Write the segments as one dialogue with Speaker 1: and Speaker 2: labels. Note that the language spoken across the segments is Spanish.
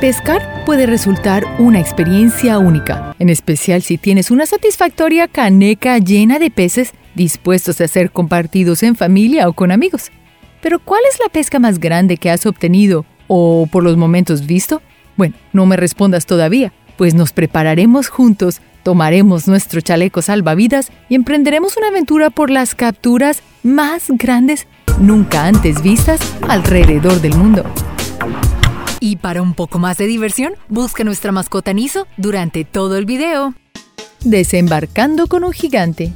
Speaker 1: Pescar puede resultar una experiencia única, en especial si tienes una satisfactoria caneca llena de peces dispuestos a ser compartidos en familia o con amigos. Pero ¿cuál es la pesca más grande que has obtenido o por los momentos visto? Bueno, no me respondas todavía, pues nos prepararemos juntos, tomaremos nuestro chaleco salvavidas y emprenderemos una aventura por las capturas más grandes nunca antes vistas alrededor del mundo. Y para un poco más de diversión, busca nuestra mascota Niso durante todo el video. Desembarcando con un gigante.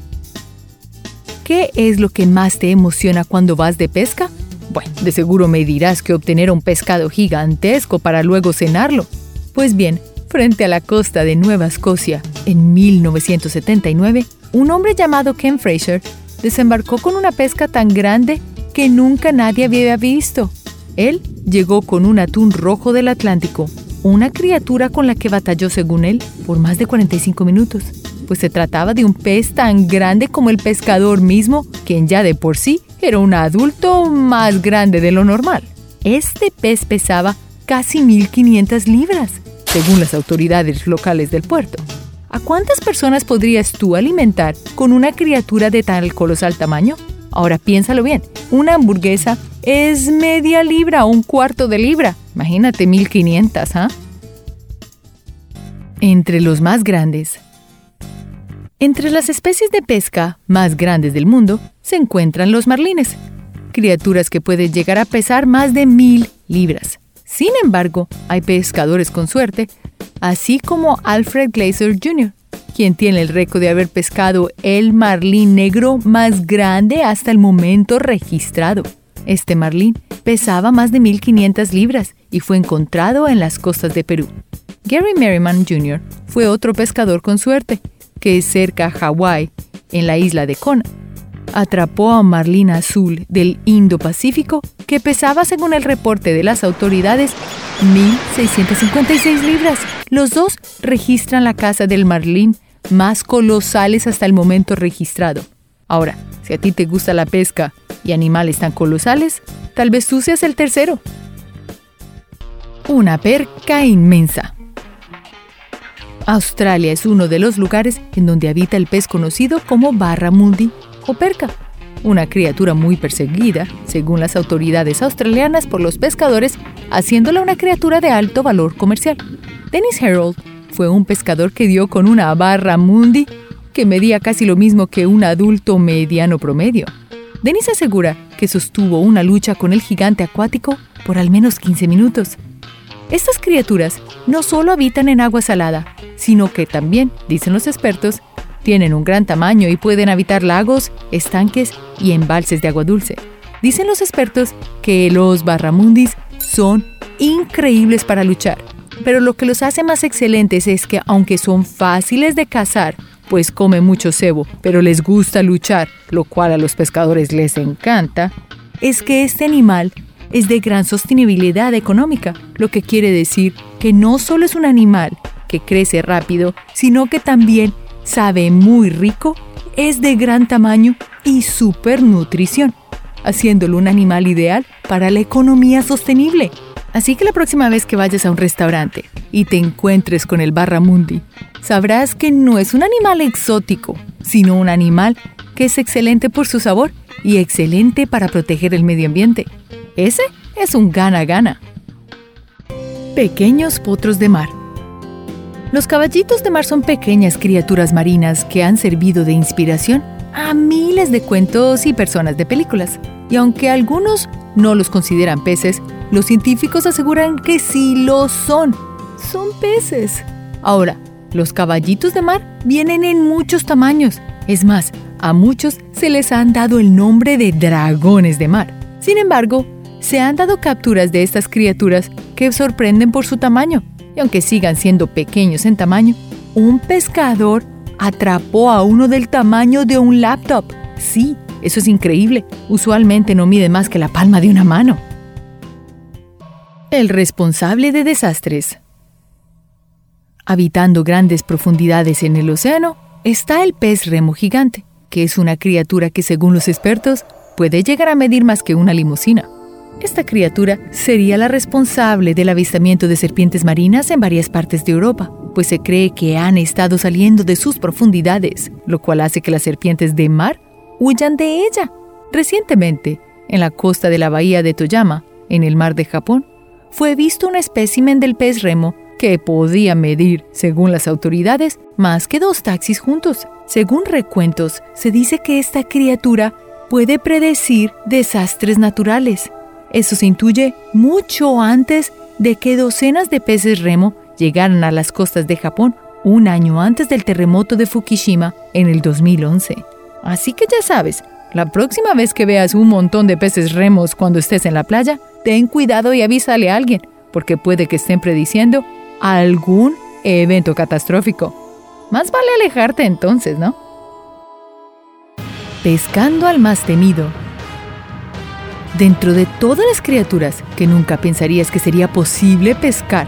Speaker 1: ¿Qué es lo que más te emociona cuando vas de pesca? Bueno, de seguro me dirás que obtener un pescado gigantesco para luego cenarlo. Pues bien, frente a la costa de Nueva Escocia, en 1979, un hombre llamado Ken Fraser desembarcó con una pesca tan grande que nunca nadie había visto. Él llegó con un atún rojo del Atlántico, una criatura con la que batalló, según él, por más de 45 minutos, pues se trataba de un pez tan grande como el pescador mismo, quien ya de por sí era un adulto más grande de lo normal. Este pez pesaba casi 1.500 libras, según las autoridades locales del puerto. ¿A cuántas personas podrías tú alimentar con una criatura de tal colosal tamaño? Ahora piénsalo bien, una hamburguesa es media libra o un cuarto de libra. Imagínate 1500, ¿ah? Entre los más grandes. Entre las especies de pesca más grandes del mundo se encuentran los marlines, criaturas que pueden llegar a pesar más de mil libras. Sin embargo, hay pescadores con suerte, así como Alfred Glazer Jr., quien tiene el récord de haber pescado el marlín negro más grande hasta el momento registrado. Este marlín pesaba más de 1.500 libras y fue encontrado en las costas de Perú. Gary Merriman Jr. fue otro pescador con suerte, que es cerca a Hawái, en la isla de Kona. Atrapó a un marlín azul del Indo-Pacífico que pesaba, según el reporte de las autoridades, 1.656 libras. Los dos registran la caza del marlín más colosales hasta el momento registrado. Ahora, si a ti te gusta la pesca y animales tan colosales, tal vez tú seas el tercero. Una perca inmensa. Australia es uno de los lugares en donde habita el pez conocido como barramundi o perca, una criatura muy perseguida, según las autoridades australianas, por los pescadores, haciéndola una criatura de alto valor comercial. Dennis Harold fue un pescador que dio con una barramundi que medía casi lo mismo que un adulto mediano promedio. Denis asegura que sostuvo una lucha con el gigante acuático por al menos 15 minutos. Estas criaturas no solo habitan en agua salada, sino que también, dicen los expertos, tienen un gran tamaño y pueden habitar lagos, estanques y embalses de agua dulce. Dicen los expertos que los barramundis son increíbles para luchar, pero lo que los hace más excelentes es que aunque son fáciles de cazar, pues come mucho cebo, pero les gusta luchar, lo cual a los pescadores les encanta, es que este animal es de gran sostenibilidad económica, lo que quiere decir que no solo es un animal que crece rápido, sino que también sabe muy rico, es de gran tamaño y super nutrición, haciéndolo un animal ideal para la economía sostenible. Así que la próxima vez que vayas a un restaurante y te encuentres con el barramundi, sabrás que no es un animal exótico, sino un animal que es excelente por su sabor y excelente para proteger el medio ambiente. Ese es un gana-gana. Pequeños potros de mar. Los caballitos de mar son pequeñas criaturas marinas que han servido de inspiración a miles de cuentos y personas de películas. Y aunque algunos no los consideran peces, los científicos aseguran que sí lo son. Son peces. Ahora, los caballitos de mar vienen en muchos tamaños. Es más, a muchos se les han dado el nombre de dragones de mar. Sin embargo, se han dado capturas de estas criaturas que sorprenden por su tamaño. Y aunque sigan siendo pequeños en tamaño, un pescador atrapó a uno del tamaño de un laptop. Sí, eso es increíble. Usualmente no mide más que la palma de una mano. El responsable de desastres. Habitando grandes profundidades en el océano está el pez remo gigante, que es una criatura que según los expertos puede llegar a medir más que una limusina. Esta criatura sería la responsable del avistamiento de serpientes marinas en varias partes de Europa, pues se cree que han estado saliendo de sus profundidades, lo cual hace que las serpientes de mar huyan de ella. Recientemente, en la costa de la bahía de Toyama, en el mar de Japón, fue visto un espécimen del pez remo que podía medir, según las autoridades, más que dos taxis juntos. Según recuentos, se dice que esta criatura puede predecir desastres naturales. Eso se intuye mucho antes de que docenas de peces remo llegaran a las costas de Japón un año antes del terremoto de Fukushima en el 2011. Así que ya sabes, la próxima vez que veas un montón de peces remos cuando estés en la playa, ten cuidado y avísale a alguien, porque puede que estén prediciendo algún evento catastrófico. Más vale alejarte entonces, ¿no? Pescando al más temido. Dentro de todas las criaturas que nunca pensarías que sería posible pescar,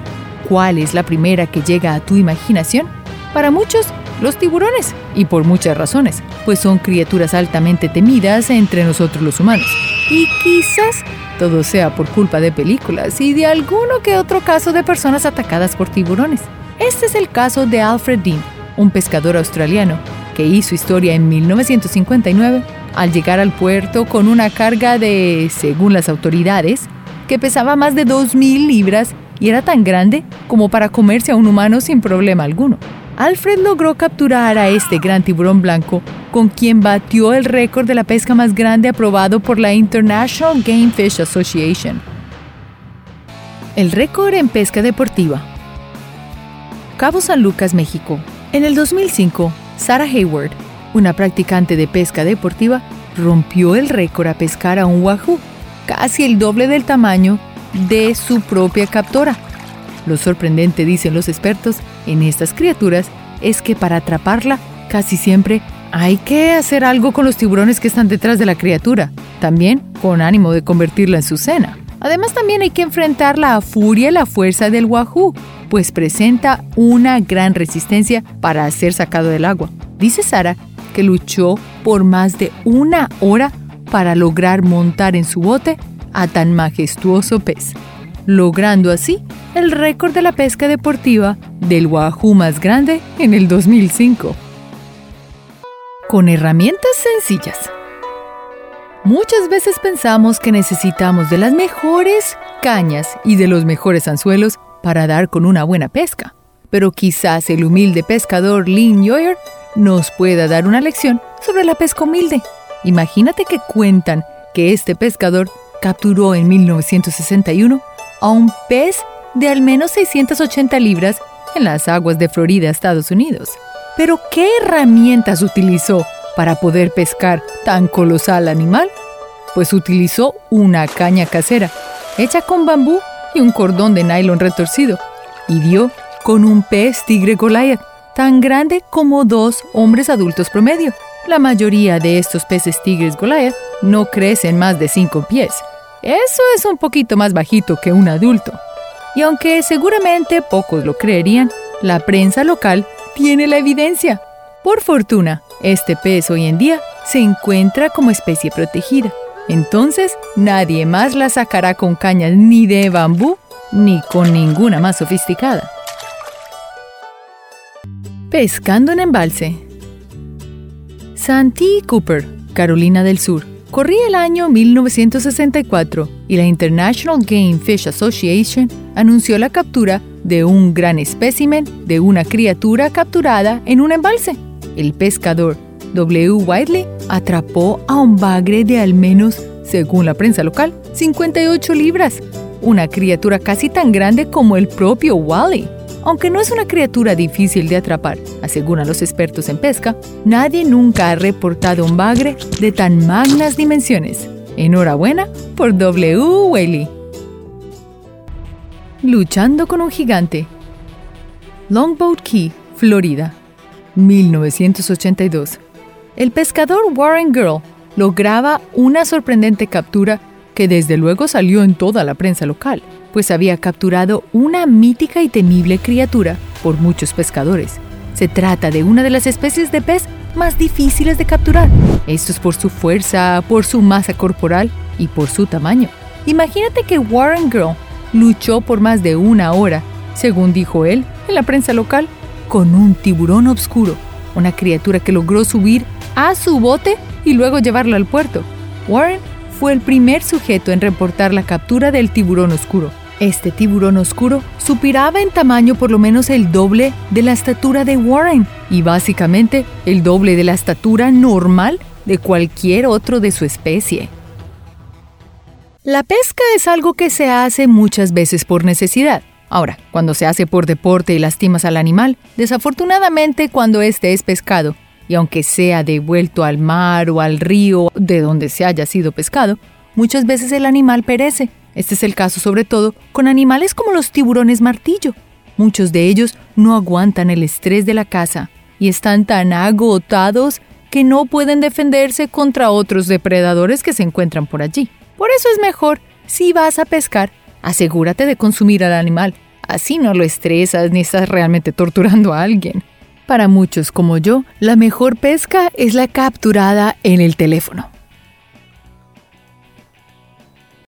Speaker 1: ¿cuál es la primera que llega a tu imaginación? Para muchos, los tiburones, y por muchas razones, pues son criaturas altamente temidas entre nosotros los humanos. Y quizás todo sea por culpa de películas y de alguno que otro caso de personas atacadas por tiburones. Este es el caso de Alfred Dean, un pescador australiano que hizo historia en 1959 al llegar al puerto con una carga de, según las autoridades, que pesaba más de 2.000 libras y era tan grande como para comerse a un humano sin problema alguno. Alfred logró capturar a este gran tiburón blanco, con quien batió el récord de la pesca más grande aprobado por la International Game Fish Association. El récord en pesca deportiva. Cabo San Lucas, México. En el 2005, Sarah Hayward, una practicante de pesca deportiva, rompió el récord a pescar a un wahoo, casi el doble del tamaño de su propia captora. Lo sorprendente, dicen los expertos, en estas criaturas es que para atraparla casi siempre hay que hacer algo con los tiburones que están detrás de la criatura, también con ánimo de convertirla en su cena. Además también hay que enfrentar la furia y la fuerza del wahoo, pues presenta una gran resistencia para ser sacado del agua. Dice Sara que luchó por más de una hora para lograr montar en su bote a tan majestuoso pez logrando así el récord de la pesca deportiva del wahoo más grande en el 2005. Con herramientas sencillas. Muchas veces pensamos que necesitamos de las mejores cañas y de los mejores anzuelos para dar con una buena pesca, pero quizás el humilde pescador Lynn Yoyer nos pueda dar una lección sobre la pesca humilde. Imagínate que cuentan que este pescador capturó en 1961 a un pez de al menos 680 libras en las aguas de Florida, Estados Unidos. Pero ¿qué herramientas utilizó para poder pescar tan colosal animal? Pues utilizó una caña casera, hecha con bambú y un cordón de nylon retorcido, y dio con un pez tigre Goliath, tan grande como dos hombres adultos promedio. La mayoría de estos peces tigres Goliath no crecen más de 5 pies, eso es un poquito más bajito que un adulto. Y aunque seguramente pocos lo creerían, la prensa local tiene la evidencia. Por fortuna, este pez hoy en día se encuentra como especie protegida. Entonces, nadie más la sacará con cañas ni de bambú ni con ninguna más sofisticada. Pescando en embalse. Santee Cooper, Carolina del Sur, Corría el año 1964 y la International Game Fish Association anunció la captura de un gran espécimen de una criatura capturada en un embalse. El pescador W. Whiteley atrapó a un bagre de al menos, según la prensa local, 58 libras, una criatura casi tan grande como el propio Wally. Aunque no es una criatura difícil de atrapar, aseguran los expertos en pesca, nadie nunca ha reportado un bagre de tan magnas dimensiones. Enhorabuena por W. Whaley. Luchando con un gigante. Longboat Key, Florida, 1982. El pescador Warren Girl lograba una sorprendente captura que desde luego salió en toda la prensa local pues había capturado una mítica y temible criatura por muchos pescadores. Se trata de una de las especies de pez más difíciles de capturar. Esto es por su fuerza, por su masa corporal y por su tamaño. Imagínate que Warren Girl luchó por más de una hora, según dijo él en la prensa local, con un tiburón oscuro, una criatura que logró subir a su bote y luego llevarlo al puerto. Warren fue el primer sujeto en reportar la captura del tiburón oscuro. Este tiburón oscuro supiraba en tamaño por lo menos el doble de la estatura de Warren y básicamente el doble de la estatura normal de cualquier otro de su especie. La pesca es algo que se hace muchas veces por necesidad. Ahora, cuando se hace por deporte y lastimas al animal, desafortunadamente cuando éste es pescado, y aunque sea devuelto al mar o al río de donde se haya sido pescado, muchas veces el animal perece. Este es el caso sobre todo con animales como los tiburones martillo. Muchos de ellos no aguantan el estrés de la caza y están tan agotados que no pueden defenderse contra otros depredadores que se encuentran por allí. Por eso es mejor, si vas a pescar, asegúrate de consumir al animal. Así no lo estresas ni estás realmente torturando a alguien. Para muchos como yo, la mejor pesca es la capturada en el teléfono.